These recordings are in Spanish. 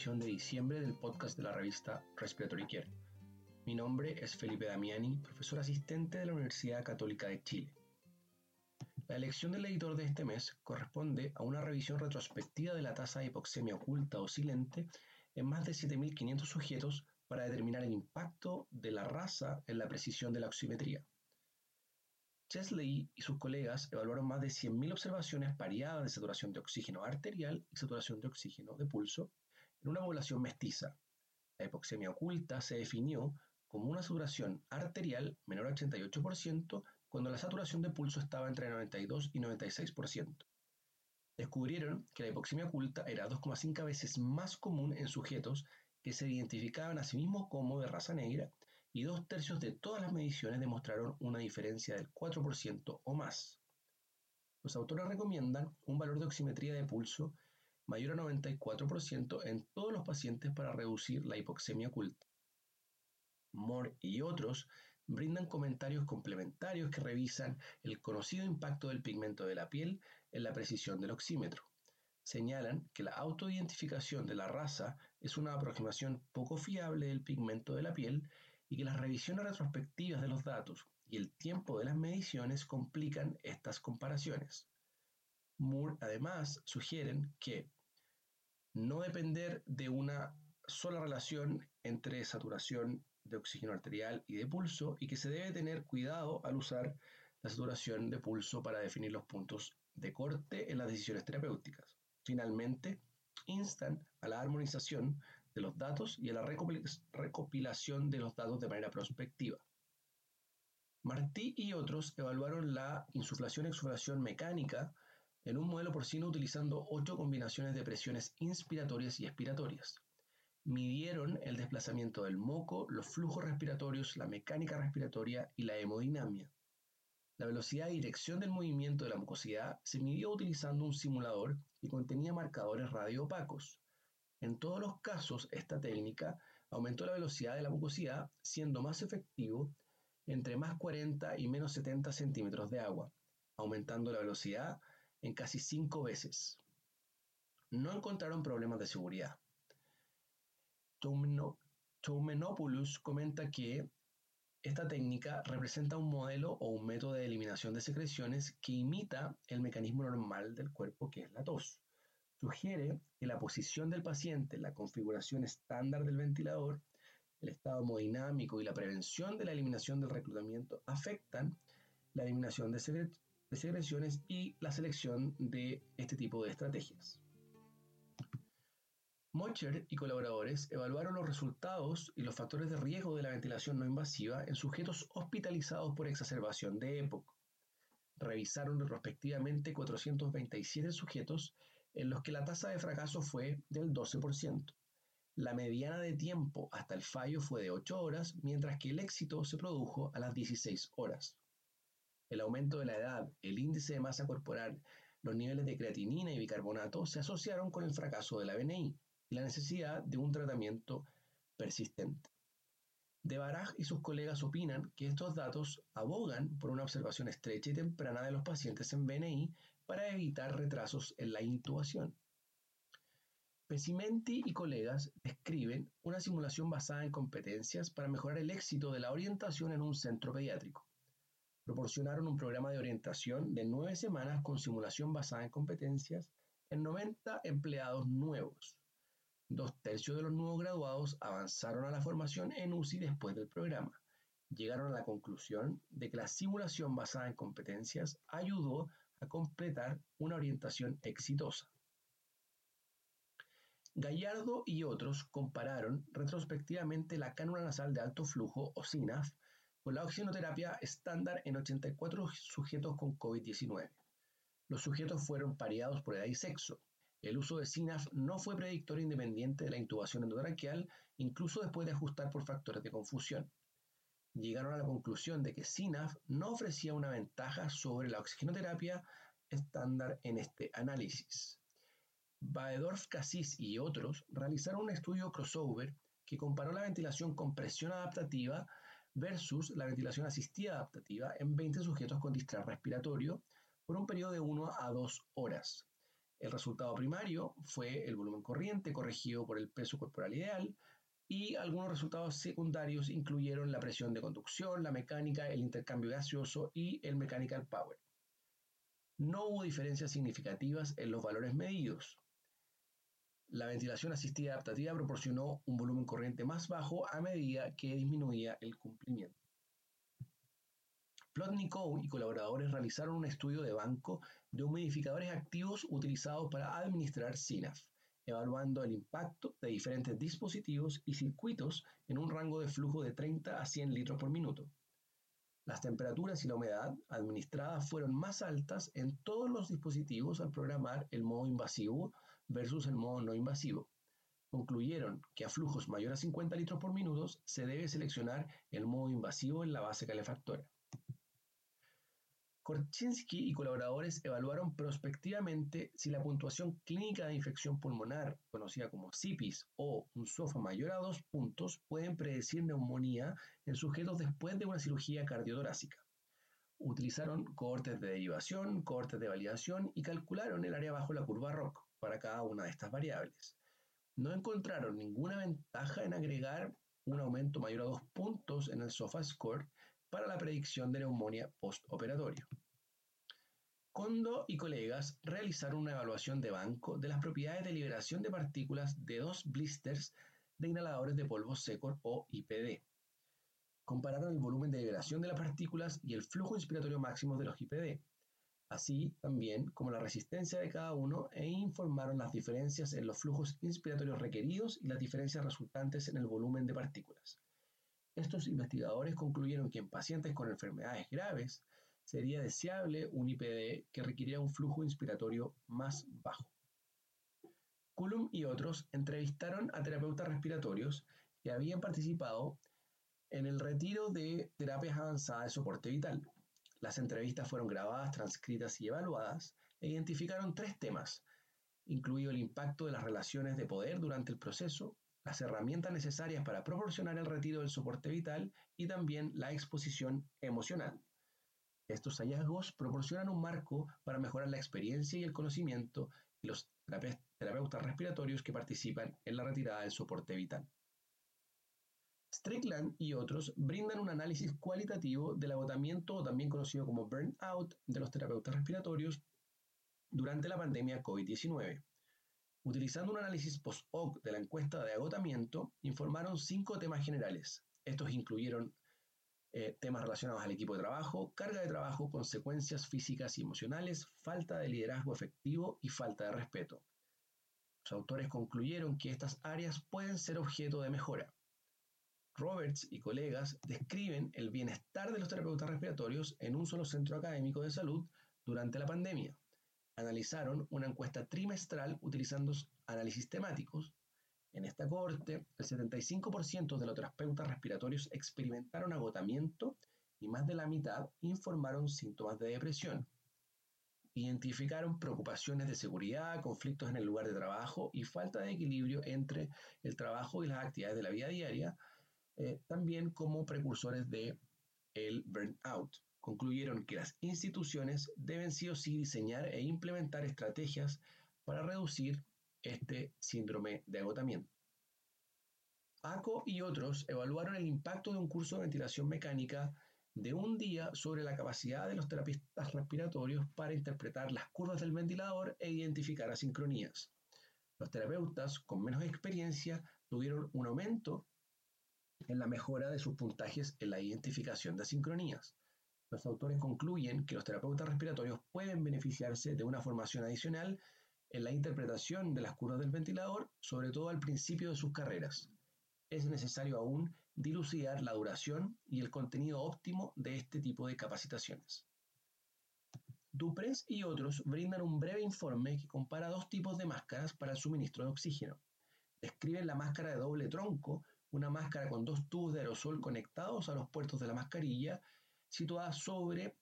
de diciembre del podcast de la revista Respiratory Care. Mi nombre es Felipe Damiani, profesor asistente de la Universidad Católica de Chile. La elección del editor de este mes corresponde a una revisión retrospectiva de la tasa de hipoxemia oculta o silente en más de 7.500 sujetos para determinar el impacto de la raza en la precisión de la oximetría. Chesley y sus colegas evaluaron más de 100.000 observaciones variadas de saturación de oxígeno arterial y saturación de oxígeno de pulso en una población mestiza. La hipoxemia oculta se definió como una saturación arterial menor a 88% cuando la saturación de pulso estaba entre 92 y 96%. Descubrieron que la hipoxemia oculta era 2,5 veces más común en sujetos que se identificaban a sí mismos como de raza negra y dos tercios de todas las mediciones demostraron una diferencia del 4% o más. Los autores recomiendan un valor de oximetría de pulso mayor a 94% en todos los pacientes para reducir la hipoxemia oculta. Moore y otros brindan comentarios complementarios que revisan el conocido impacto del pigmento de la piel en la precisión del oxímetro señalan que la autoidentificación de la raza es una aproximación poco fiable del pigmento de la piel y que las revisiones retrospectivas de los datos y el tiempo de las mediciones complican estas comparaciones. Moore además sugieren que no depender de una sola relación entre saturación de oxígeno arterial y de pulso y que se debe tener cuidado al usar la saturación de pulso para definir los puntos de corte en las decisiones terapéuticas. Finalmente, instan a la armonización de los datos y a la recopilación de los datos de manera prospectiva. Martí y otros evaluaron la insuflación-exuflación mecánica en un modelo porcino utilizando ocho combinaciones de presiones inspiratorias y expiratorias. Midieron el desplazamiento del moco, los flujos respiratorios, la mecánica respiratoria y la hemodinamia. La velocidad y dirección del movimiento de la mucosidad se midió utilizando un simulador y contenía marcadores radioopacos. En todos los casos, esta técnica aumentó la velocidad de la mucosidad, siendo más efectivo entre más 40 y menos 70 centímetros de agua, aumentando la velocidad en casi 5 veces. No encontraron problemas de seguridad. Toumenopoulos comenta que esta técnica representa un modelo o un método de eliminación de secreciones que imita el mecanismo normal del cuerpo que es la tos. Sugiere que la posición del paciente, la configuración estándar del ventilador, el estado hemodinámico y la prevención de la eliminación del reclutamiento afectan la eliminación de, secreciones y la selección de este tipo de estrategias. Mocher y colaboradores evaluaron los resultados y los factores de riesgo de la ventilación no invasiva en sujetos hospitalizados por exacerbación de EPOC. Revisaron retrospectivamente 427 sujetos en los que la tasa de fracaso fue del 12%. La mediana de tiempo hasta el fallo fue de 8 horas, mientras que el éxito se produjo a las 16 horas. El aumento de la edad, el índice de masa corporal, los niveles de creatinina y bicarbonato se asociaron con el fracaso de la BNI y la necesidad de un tratamiento persistente. De Baraj y sus colegas opinan que estos datos abogan por una observación estrecha y temprana de los pacientes en BNI para evitar retrasos en la intubación. Pesimenti y colegas describen una simulación basada en competencias para mejorar el éxito de la orientación en un centro pediátrico. Proporcionaron un programa de orientación de nueve semanas con simulación basada en competencias en 90 empleados nuevos. Dos tercios de los nuevos graduados avanzaron a la formación en UCI después del programa. Llegaron a la conclusión de que la simulación basada en competencias ayudó a completar una orientación exitosa. Gallardo y otros compararon retrospectivamente la cánula nasal de alto flujo o SINAF con la oxinoterapia estándar en 84 sujetos con COVID-19. Los sujetos fueron pareados por edad y sexo, el uso de SINAF no fue predictor independiente de la intubación endotraqueal, incluso después de ajustar por factores de confusión. Llegaron a la conclusión de que SINAF no ofrecía una ventaja sobre la oxigenoterapia estándar en este análisis. Baedorf, Cassis y otros realizaron un estudio crossover que comparó la ventilación con presión adaptativa versus la ventilación asistida adaptativa en 20 sujetos con distrés respiratorio por un periodo de 1 a 2 horas. El resultado primario fue el volumen corriente corregido por el peso corporal ideal y algunos resultados secundarios incluyeron la presión de conducción, la mecánica, el intercambio gaseoso y el mechanical power. No hubo diferencias significativas en los valores medidos. La ventilación asistida adaptativa proporcionó un volumen corriente más bajo a medida que disminuía el cumplimiento. Plotnikov y colaboradores realizaron un estudio de banco de humidificadores activos utilizados para administrar SINAF, evaluando el impacto de diferentes dispositivos y circuitos en un rango de flujo de 30 a 100 litros por minuto. Las temperaturas y la humedad administradas fueron más altas en todos los dispositivos al programar el modo invasivo versus el modo no invasivo. Concluyeron que a flujos mayores a 50 litros por minuto se debe seleccionar el modo invasivo en la base calefactora. Korchinski y colaboradores evaluaron prospectivamente si la puntuación clínica de infección pulmonar, conocida como CIPIS, o un SOFA mayor a dos puntos, pueden predecir neumonía en sujetos después de una cirugía cardiotorácica. Utilizaron cohortes de derivación, cohortes de validación y calcularon el área bajo la curva ROC para cada una de estas variables. No encontraron ninguna ventaja en agregar un aumento mayor a dos puntos en el SOFA score para la predicción de neumonía postoperatorio. Kondo y colegas realizaron una evaluación de banco de las propiedades de liberación de partículas de dos blisters de inhaladores de polvo seco o IPD. Compararon el volumen de liberación de las partículas y el flujo inspiratorio máximo de los IPD, así también como la resistencia de cada uno e informaron las diferencias en los flujos inspiratorios requeridos y las diferencias resultantes en el volumen de partículas. Estos investigadores concluyeron que en pacientes con enfermedades graves sería deseable un IPD que requiriera un flujo inspiratorio más bajo. Coulomb y otros entrevistaron a terapeutas respiratorios que habían participado en el retiro de terapias avanzadas de soporte vital. Las entrevistas fueron grabadas, transcritas y evaluadas e identificaron tres temas, incluido el impacto de las relaciones de poder durante el proceso, las herramientas necesarias para proporcionar el retiro del soporte vital y también la exposición emocional. Estos hallazgos proporcionan un marco para mejorar la experiencia y el conocimiento de los terapeutas respiratorios que participan en la retirada del soporte vital. Strickland y otros brindan un análisis cualitativo del agotamiento, también conocido como burnout, de los terapeutas respiratorios durante la pandemia COVID-19. Utilizando un análisis post-hoc de la encuesta de agotamiento, informaron cinco temas generales. Estos incluyeron eh, temas relacionados al equipo de trabajo, carga de trabajo, consecuencias físicas y emocionales, falta de liderazgo efectivo y falta de respeto. Los autores concluyeron que estas áreas pueden ser objeto de mejora. Roberts y colegas describen el bienestar de los terapeutas respiratorios en un solo centro académico de salud durante la pandemia analizaron una encuesta trimestral utilizando análisis temáticos. En esta corte, el 75% de los terapeutas respiratorios experimentaron agotamiento y más de la mitad informaron síntomas de depresión. Identificaron preocupaciones de seguridad, conflictos en el lugar de trabajo y falta de equilibrio entre el trabajo y las actividades de la vida diaria, eh, también como precursores de el burnout concluyeron que las instituciones deben sí o sí diseñar e implementar estrategias para reducir este síndrome de agotamiento. ACO y otros evaluaron el impacto de un curso de ventilación mecánica de un día sobre la capacidad de los terapistas respiratorios para interpretar las curvas del ventilador e identificar asincronías. Los terapeutas con menos experiencia tuvieron un aumento en la mejora de sus puntajes en la identificación de asincronías. Los autores concluyen que los terapeutas respiratorios pueden beneficiarse de una formación adicional en la interpretación de las curvas del ventilador, sobre todo al principio de sus carreras. Es necesario aún dilucidar la duración y el contenido óptimo de este tipo de capacitaciones. Duprés y otros brindan un breve informe que compara dos tipos de máscaras para el suministro de oxígeno. Describen la máscara de doble tronco, una máscara con dos tubos de aerosol conectados a los puertos de la mascarilla situada sobre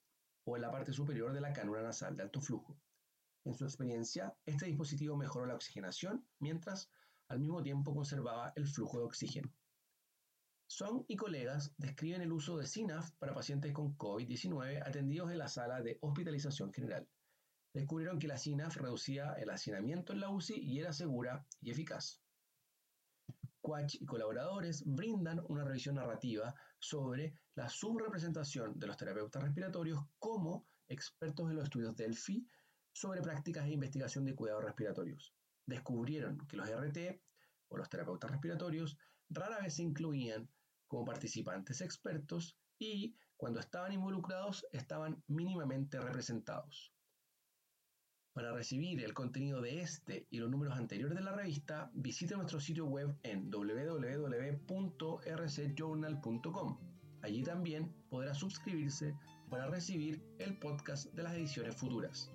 o en la parte superior de la cánula nasal de alto flujo. En su experiencia, este dispositivo mejoró la oxigenación mientras al mismo tiempo conservaba el flujo de oxígeno. Song y colegas describen el uso de SINAF para pacientes con COVID-19 atendidos en la sala de hospitalización general. descubrieron que la CINAF reducía el hacinamiento en la UCI y era segura y eficaz. Y colaboradores brindan una revisión narrativa sobre la subrepresentación de los terapeutas respiratorios como expertos en los estudios Delphi sobre prácticas e investigación de cuidados respiratorios. Descubrieron que los RT o los terapeutas respiratorios rara vez se incluían como participantes expertos y cuando estaban involucrados estaban mínimamente representados. Para recibir el contenido de este y los números anteriores de la revista, visite nuestro sitio web en www.rcjournal.com. Allí también podrá suscribirse para recibir el podcast de las ediciones futuras.